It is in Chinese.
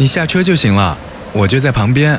你下车就行了我就在旁边。